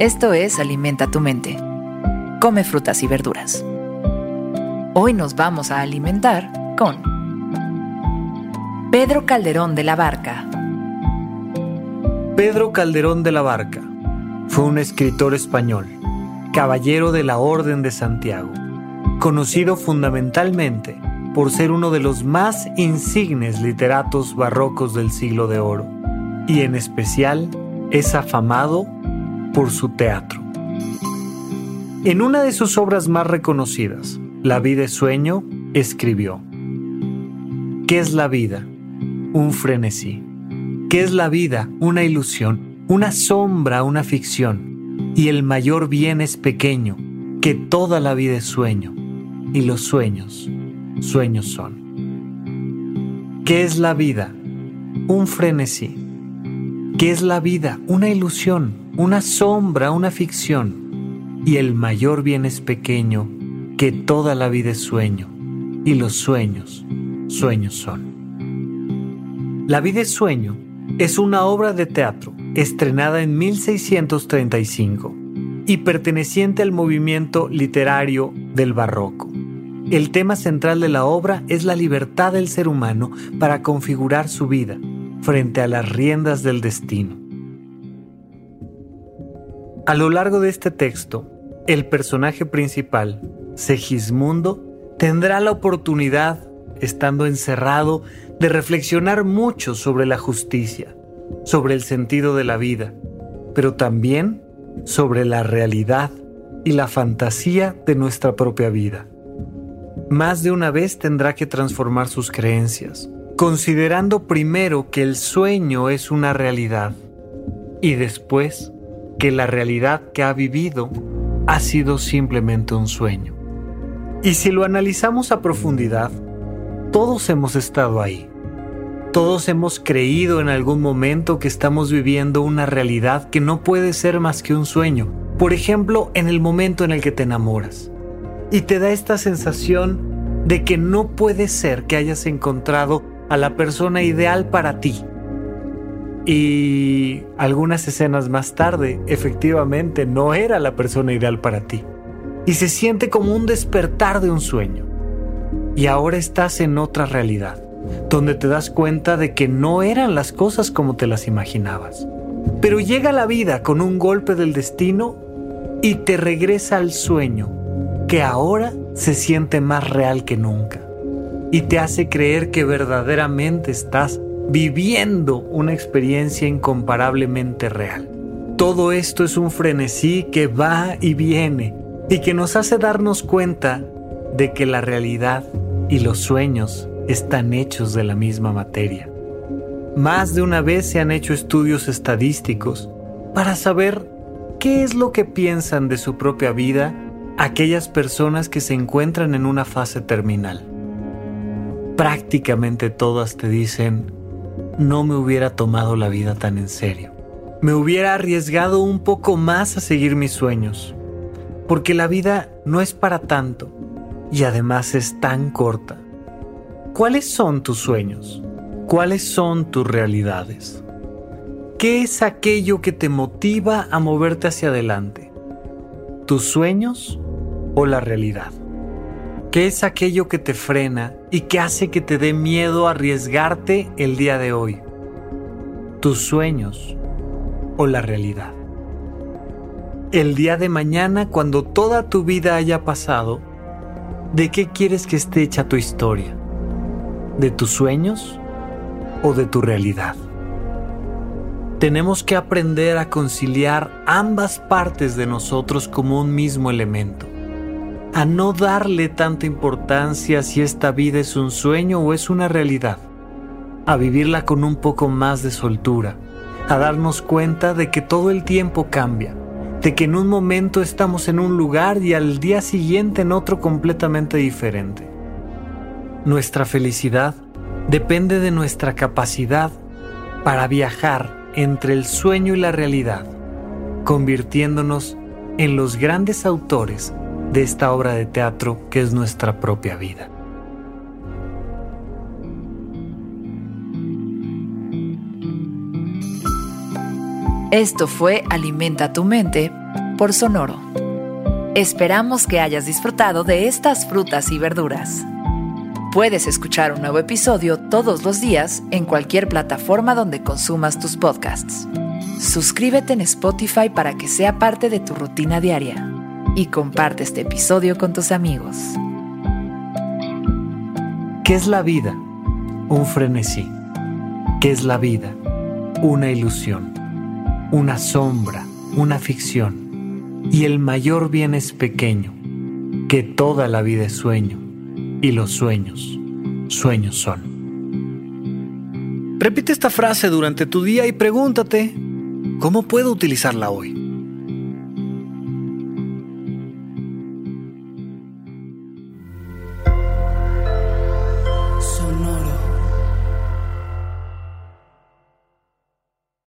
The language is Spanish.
Esto es Alimenta tu mente. Come frutas y verduras. Hoy nos vamos a alimentar con Pedro Calderón de la Barca. Pedro Calderón de la Barca fue un escritor español, caballero de la Orden de Santiago, conocido fundamentalmente por ser uno de los más insignes literatos barrocos del siglo de oro, y en especial es afamado por su teatro. En una de sus obras más reconocidas, La vida es sueño, escribió, ¿Qué es la vida? Un frenesí. ¿Qué es la vida? Una ilusión, una sombra, una ficción. Y el mayor bien es pequeño, que toda la vida es sueño. Y los sueños, sueños son. ¿Qué es la vida? Un frenesí. ¿Qué es la vida? Una ilusión, una sombra, una ficción, y el mayor bien es pequeño, que toda la vida es sueño, y los sueños, sueños son. La vida es sueño es una obra de teatro estrenada en 1635 y perteneciente al movimiento literario del barroco. El tema central de la obra es la libertad del ser humano para configurar su vida frente a las riendas del destino. A lo largo de este texto, el personaje principal, Segismundo, tendrá la oportunidad, estando encerrado, de reflexionar mucho sobre la justicia, sobre el sentido de la vida, pero también sobre la realidad y la fantasía de nuestra propia vida. Más de una vez tendrá que transformar sus creencias, considerando primero que el sueño es una realidad y después que la realidad que ha vivido ha sido simplemente un sueño. Y si lo analizamos a profundidad, todos hemos estado ahí. Todos hemos creído en algún momento que estamos viviendo una realidad que no puede ser más que un sueño. Por ejemplo, en el momento en el que te enamoras. Y te da esta sensación de que no puede ser que hayas encontrado a la persona ideal para ti y algunas escenas más tarde, efectivamente, no era la persona ideal para ti. Y se siente como un despertar de un sueño. Y ahora estás en otra realidad, donde te das cuenta de que no eran las cosas como te las imaginabas. Pero llega la vida con un golpe del destino y te regresa al sueño, que ahora se siente más real que nunca. Y te hace creer que verdaderamente estás viviendo una experiencia incomparablemente real. Todo esto es un frenesí que va y viene y que nos hace darnos cuenta de que la realidad y los sueños están hechos de la misma materia. Más de una vez se han hecho estudios estadísticos para saber qué es lo que piensan de su propia vida aquellas personas que se encuentran en una fase terminal. Prácticamente todas te dicen, no me hubiera tomado la vida tan en serio. Me hubiera arriesgado un poco más a seguir mis sueños. Porque la vida no es para tanto y además es tan corta. ¿Cuáles son tus sueños? ¿Cuáles son tus realidades? ¿Qué es aquello que te motiva a moverte hacia adelante? ¿Tus sueños o la realidad? ¿Qué es aquello que te frena y que hace que te dé miedo arriesgarte el día de hoy? ¿Tus sueños o la realidad? El día de mañana, cuando toda tu vida haya pasado, ¿de qué quieres que esté hecha tu historia? ¿De tus sueños o de tu realidad? Tenemos que aprender a conciliar ambas partes de nosotros como un mismo elemento a no darle tanta importancia si esta vida es un sueño o es una realidad, a vivirla con un poco más de soltura, a darnos cuenta de que todo el tiempo cambia, de que en un momento estamos en un lugar y al día siguiente en otro completamente diferente. Nuestra felicidad depende de nuestra capacidad para viajar entre el sueño y la realidad, convirtiéndonos en los grandes autores de esta obra de teatro que es nuestra propia vida. Esto fue Alimenta tu mente por Sonoro. Esperamos que hayas disfrutado de estas frutas y verduras. Puedes escuchar un nuevo episodio todos los días en cualquier plataforma donde consumas tus podcasts. Suscríbete en Spotify para que sea parte de tu rutina diaria y comparte este episodio con tus amigos. ¿Qué es la vida? Un frenesí. ¿Qué es la vida? Una ilusión, una sombra, una ficción. Y el mayor bien es pequeño, que toda la vida es sueño, y los sueños, sueños son. Repite esta frase durante tu día y pregúntate, ¿cómo puedo utilizarla hoy?